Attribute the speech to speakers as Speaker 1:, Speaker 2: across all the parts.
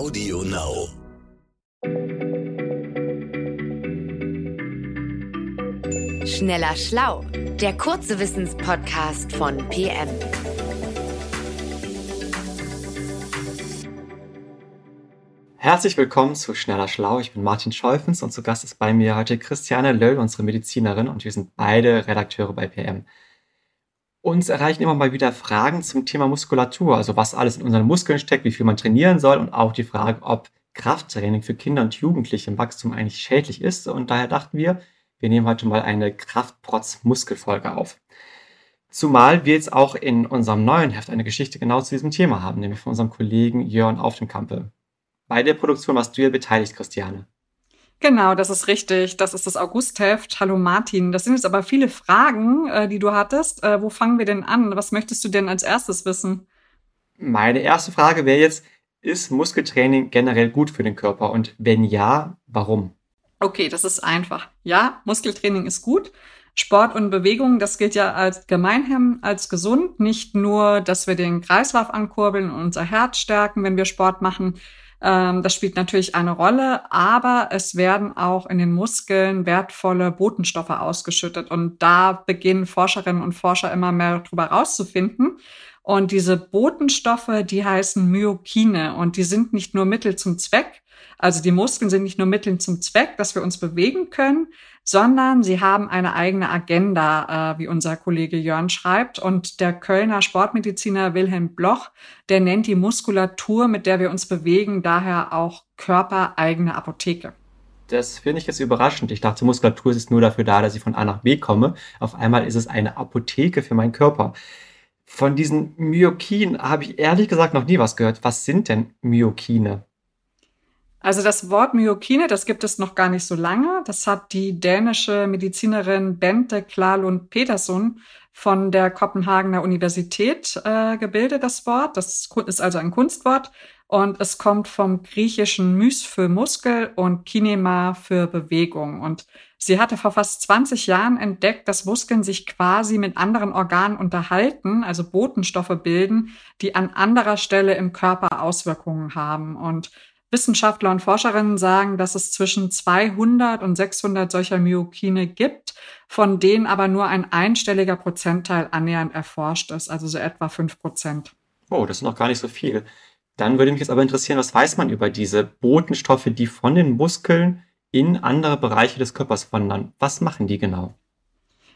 Speaker 1: Audio Now.
Speaker 2: Schneller Schlau, der kurze Wissenspodcast von PM.
Speaker 3: Herzlich willkommen zu Schneller Schlau. Ich bin Martin Scheufens und zu Gast ist bei mir heute Christiane Löll, unsere Medizinerin, und wir sind beide Redakteure bei PM. Uns erreichen immer mal wieder Fragen zum Thema Muskulatur, also was alles in unseren Muskeln steckt, wie viel man trainieren soll und auch die Frage, ob Krafttraining für Kinder und Jugendliche im Wachstum eigentlich schädlich ist. Und daher dachten wir, wir nehmen heute mal eine Kraftprotz-Muskelfolge auf. Zumal wir jetzt auch in unserem neuen Heft eine Geschichte genau zu diesem Thema haben, nämlich von unserem Kollegen Jörn Auf dem Kampe. Bei der Produktion warst du ja beteiligt, Christiane.
Speaker 4: Genau, das ist richtig. Das ist das Augustheft. Hallo Martin. Das sind jetzt aber viele Fragen, äh, die du hattest. Äh, wo fangen wir denn an? Was möchtest du denn als erstes wissen?
Speaker 3: Meine erste Frage wäre jetzt, ist Muskeltraining generell gut für den Körper? Und wenn ja, warum?
Speaker 4: Okay, das ist einfach. Ja, Muskeltraining ist gut. Sport und Bewegung, das gilt ja als gemeinhin als gesund. Nicht nur, dass wir den Kreislauf ankurbeln und unser Herz stärken, wenn wir Sport machen, ähm, das spielt natürlich eine Rolle, aber es werden auch in den Muskeln wertvolle Botenstoffe ausgeschüttet. Und da beginnen Forscherinnen und Forscher immer mehr darüber rauszufinden. Und diese Botenstoffe, die heißen Myokine und die sind nicht nur Mittel zum Zweck, also die Muskeln sind nicht nur Mittel zum Zweck, dass wir uns bewegen können, sondern sie haben eine eigene Agenda, äh, wie unser Kollege Jörn schreibt. Und der Kölner Sportmediziner Wilhelm Bloch, der nennt die Muskulatur, mit der wir uns bewegen, daher auch körpereigene Apotheke.
Speaker 3: Das finde ich jetzt überraschend. Ich dachte, Muskulatur ist nur dafür da, dass ich von A nach B komme. Auf einmal ist es eine Apotheke für meinen Körper. Von diesen Myokinen habe ich ehrlich gesagt noch nie was gehört. Was sind denn Myokine?
Speaker 4: Also das Wort Myokine, das gibt es noch gar nicht so lange. Das hat die dänische Medizinerin Bente Klarlund Peterson von der Kopenhagener Universität äh, gebildet, das Wort. Das ist also ein Kunstwort und es kommt vom griechischen Mys für Muskel und Kinema für Bewegung. Und sie hatte vor fast 20 Jahren entdeckt, dass Muskeln sich quasi mit anderen Organen unterhalten, also Botenstoffe bilden, die an anderer Stelle im Körper Auswirkungen haben. Und Wissenschaftler und Forscherinnen sagen, dass es zwischen 200 und 600 solcher Myokine gibt, von denen aber nur ein einstelliger Prozentteil annähernd erforscht ist, also so etwa fünf Prozent.
Speaker 3: Oh, das ist noch gar nicht so viel. Dann würde mich jetzt aber interessieren, was weiß man über diese Botenstoffe, die von den Muskeln in andere Bereiche des Körpers wandern? Was machen die genau?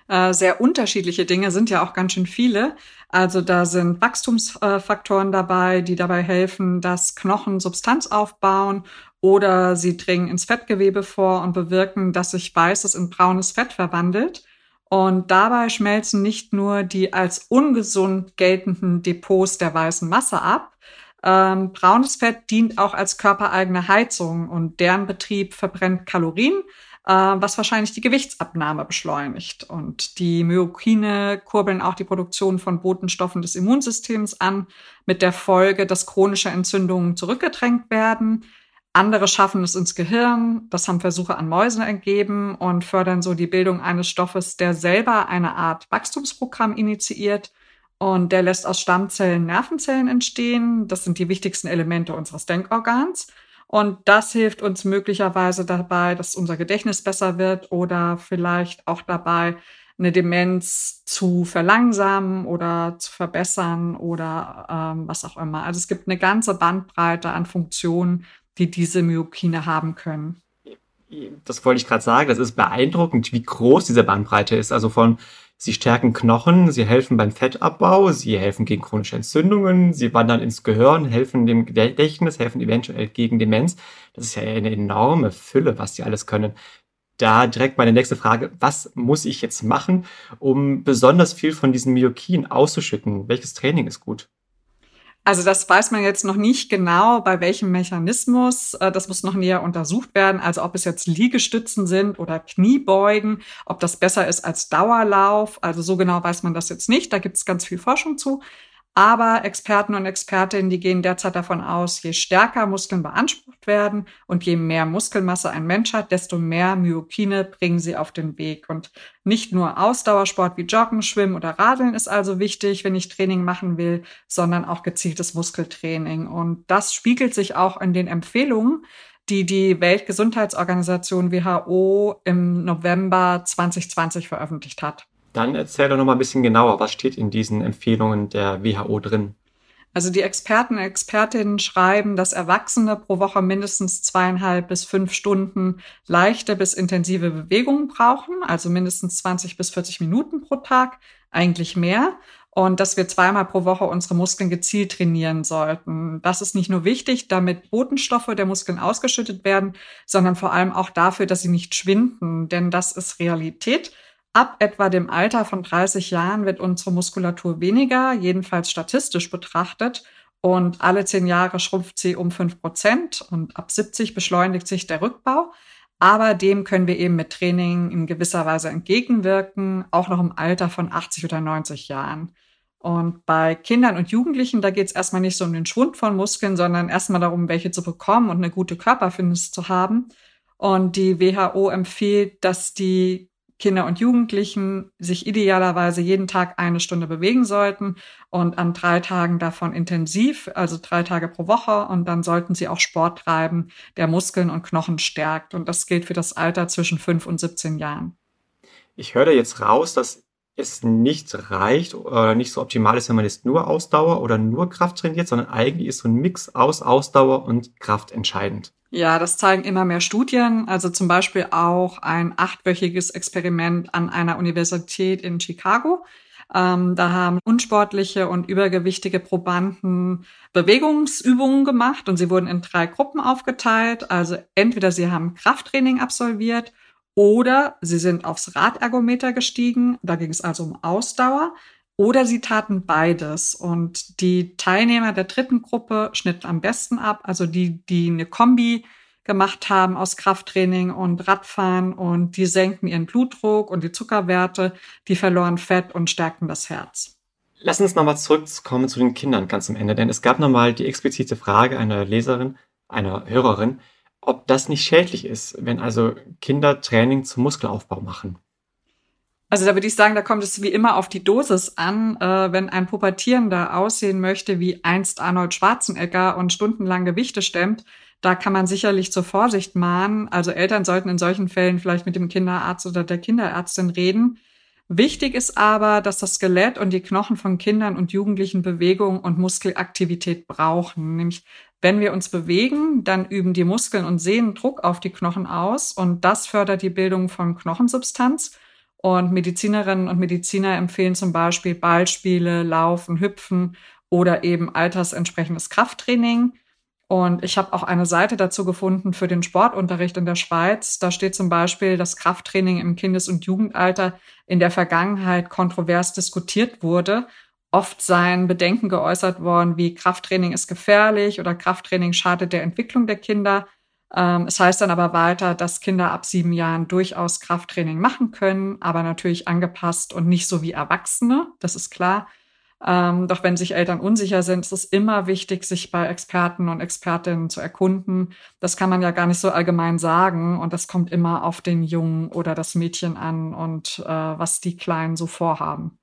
Speaker 4: Äh, sehr unterschiedliche Dinge, sind ja auch ganz schön viele. Also da sind Wachstumsfaktoren dabei, die dabei helfen, dass Knochen Substanz aufbauen oder sie dringen ins Fettgewebe vor und bewirken, dass sich weißes in braunes Fett verwandelt. Und dabei schmelzen nicht nur die als ungesund geltenden Depots der weißen Masse ab, ähm, braunes Fett dient auch als körpereigene Heizung und deren Betrieb verbrennt Kalorien, äh, was wahrscheinlich die Gewichtsabnahme beschleunigt. Und die Myokine kurbeln auch die Produktion von Botenstoffen des Immunsystems an, mit der Folge, dass chronische Entzündungen zurückgedrängt werden. Andere schaffen es ins Gehirn, das haben Versuche an Mäusen ergeben und fördern so die Bildung eines Stoffes, der selber eine Art Wachstumsprogramm initiiert. Und der lässt aus Stammzellen Nervenzellen entstehen. Das sind die wichtigsten Elemente unseres Denkorgans. Und das hilft uns möglicherweise dabei, dass unser Gedächtnis besser wird oder vielleicht auch dabei, eine Demenz zu verlangsamen oder zu verbessern oder ähm, was auch immer. Also es gibt eine ganze Bandbreite an Funktionen, die diese Myokine haben können.
Speaker 3: Das wollte ich gerade sagen. Das ist beeindruckend, wie groß diese Bandbreite ist. Also von Sie stärken Knochen, sie helfen beim Fettabbau, sie helfen gegen chronische Entzündungen, sie wandern ins Gehirn, helfen dem Gedächtnis, helfen eventuell gegen Demenz. Das ist ja eine enorme Fülle, was sie alles können. Da direkt meine nächste Frage, was muss ich jetzt machen, um besonders viel von diesen Myokin auszuschütten? Welches Training ist gut?
Speaker 4: Also das weiß man jetzt noch nicht genau, bei welchem Mechanismus. Äh, das muss noch näher untersucht werden. Also ob es jetzt Liegestützen sind oder Kniebeugen, ob das besser ist als Dauerlauf. Also so genau weiß man das jetzt nicht. Da gibt es ganz viel Forschung zu. Aber Experten und Expertinnen, die gehen derzeit davon aus, je stärker Muskeln beansprucht werden und je mehr Muskelmasse ein Mensch hat, desto mehr Myokine bringen sie auf den Weg. Und nicht nur Ausdauersport wie Joggen, Schwimmen oder Radeln ist also wichtig, wenn ich Training machen will, sondern auch gezieltes Muskeltraining. Und das spiegelt sich auch in den Empfehlungen, die die Weltgesundheitsorganisation WHO im November 2020 veröffentlicht hat.
Speaker 3: Dann erzähl doch noch mal ein bisschen genauer, was steht in diesen Empfehlungen der WHO drin?
Speaker 4: Also die Experten und Expertinnen schreiben, dass Erwachsene pro Woche mindestens zweieinhalb bis fünf Stunden leichte bis intensive Bewegungen brauchen, also mindestens 20 bis 40 Minuten pro Tag, eigentlich mehr. Und dass wir zweimal pro Woche unsere Muskeln gezielt trainieren sollten. Das ist nicht nur wichtig, damit Botenstoffe der Muskeln ausgeschüttet werden, sondern vor allem auch dafür, dass sie nicht schwinden. Denn das ist Realität. Ab etwa dem Alter von 30 Jahren wird unsere Muskulatur weniger, jedenfalls statistisch betrachtet. Und alle zehn Jahre schrumpft sie um fünf Prozent und ab 70 beschleunigt sich der Rückbau. Aber dem können wir eben mit Training in gewisser Weise entgegenwirken, auch noch im Alter von 80 oder 90 Jahren. Und bei Kindern und Jugendlichen, da geht es erstmal nicht so um den Schwund von Muskeln, sondern erstmal darum, welche zu bekommen und eine gute Körperfitness zu haben. Und die WHO empfiehlt, dass die Kinder und Jugendlichen sich idealerweise jeden Tag eine Stunde bewegen sollten und an drei Tagen davon intensiv, also drei Tage pro Woche. Und dann sollten sie auch Sport treiben, der Muskeln und Knochen stärkt. Und das gilt für das Alter zwischen fünf und 17 Jahren.
Speaker 3: Ich höre jetzt raus, dass es nicht reicht oder nicht so optimal ist, wenn man jetzt nur Ausdauer oder nur Kraft trainiert, sondern eigentlich ist so ein Mix aus Ausdauer und Kraft entscheidend.
Speaker 4: Ja, das zeigen immer mehr Studien. Also zum Beispiel auch ein achtwöchiges Experiment an einer Universität in Chicago. Ähm, da haben unsportliche und übergewichtige Probanden Bewegungsübungen gemacht und sie wurden in drei Gruppen aufgeteilt. Also entweder sie haben Krafttraining absolviert oder sie sind aufs Radergometer gestiegen, da ging es also um Ausdauer, oder sie taten beides. Und die Teilnehmer der dritten Gruppe schnitten am besten ab, also die, die eine Kombi gemacht haben aus Krafttraining und Radfahren und die senkten ihren Blutdruck und die Zuckerwerte, die verloren Fett und stärkten das Herz.
Speaker 3: Lass uns nochmal zurückkommen zu den Kindern ganz am Ende, denn es gab nochmal die explizite Frage einer Leserin, einer Hörerin, ob das nicht schädlich ist, wenn also Kinder Training zum Muskelaufbau machen.
Speaker 4: Also da würde ich sagen, da kommt es wie immer auf die Dosis an. Äh, wenn ein Pubertierender aussehen möchte wie einst Arnold Schwarzenegger und stundenlang Gewichte stemmt, da kann man sicherlich zur Vorsicht mahnen. Also Eltern sollten in solchen Fällen vielleicht mit dem Kinderarzt oder der Kinderärztin reden. Wichtig ist aber, dass das Skelett und die Knochen von Kindern und Jugendlichen Bewegung und Muskelaktivität brauchen. Nämlich wenn wir uns bewegen, dann üben die Muskeln und Sehnen Druck auf die Knochen aus und das fördert die Bildung von Knochensubstanz. Und Medizinerinnen und Mediziner empfehlen zum Beispiel Ballspiele, Laufen, Hüpfen oder eben altersentsprechendes Krafttraining. Und ich habe auch eine Seite dazu gefunden für den Sportunterricht in der Schweiz. Da steht zum Beispiel, dass Krafttraining im Kindes- und Jugendalter in der Vergangenheit kontrovers diskutiert wurde oft seien Bedenken geäußert worden, wie Krafttraining ist gefährlich oder Krafttraining schadet der Entwicklung der Kinder. Ähm, es heißt dann aber weiter, dass Kinder ab sieben Jahren durchaus Krafttraining machen können, aber natürlich angepasst und nicht so wie Erwachsene, das ist klar. Ähm, doch wenn sich Eltern unsicher sind, ist es immer wichtig, sich bei Experten und Expertinnen zu erkunden. Das kann man ja gar nicht so allgemein sagen und das kommt immer auf den Jungen oder das Mädchen an und äh, was die Kleinen so vorhaben.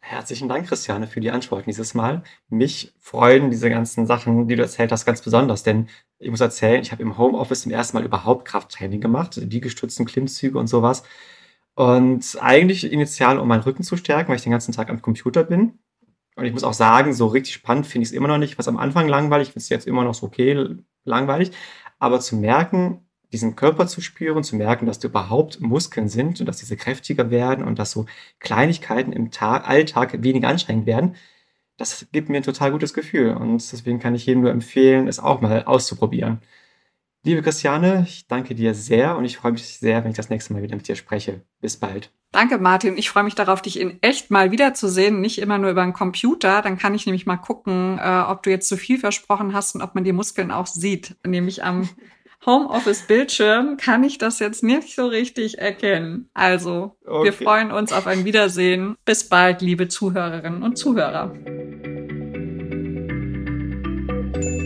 Speaker 3: Herzlichen Dank, Christiane, für die Antworten dieses Mal. Mich freuen diese ganzen Sachen, die du erzählt hast, ganz besonders, denn ich muss erzählen, ich habe im Homeoffice zum ersten Mal überhaupt Krafttraining gemacht, die gestützten Klimmzüge und sowas. Und eigentlich initial, um meinen Rücken zu stärken, weil ich den ganzen Tag am Computer bin. Und ich muss auch sagen, so richtig spannend finde ich es immer noch nicht. Was am Anfang langweilig, ich jetzt immer noch so okay langweilig. Aber zu merken, diesen Körper zu spüren, zu merken, dass da überhaupt Muskeln sind und dass diese kräftiger werden und dass so Kleinigkeiten im Tag, Alltag weniger anstrengend werden, das gibt mir ein total gutes Gefühl. Und deswegen kann ich jedem nur empfehlen, es auch mal auszuprobieren. Liebe Christiane, ich danke dir sehr und ich freue mich sehr, wenn ich das nächste Mal wieder mit dir spreche. Bis bald.
Speaker 4: Danke, Martin. Ich freue mich darauf, dich in echt mal wiederzusehen, nicht immer nur über einen Computer. Dann kann ich nämlich mal gucken, äh, ob du jetzt zu viel versprochen hast und ob man die Muskeln auch sieht, nämlich am Homeoffice-Bildschirm kann ich das jetzt nicht so richtig erkennen. Also, okay. wir freuen uns auf ein Wiedersehen. Bis bald, liebe Zuhörerinnen und Zuhörer.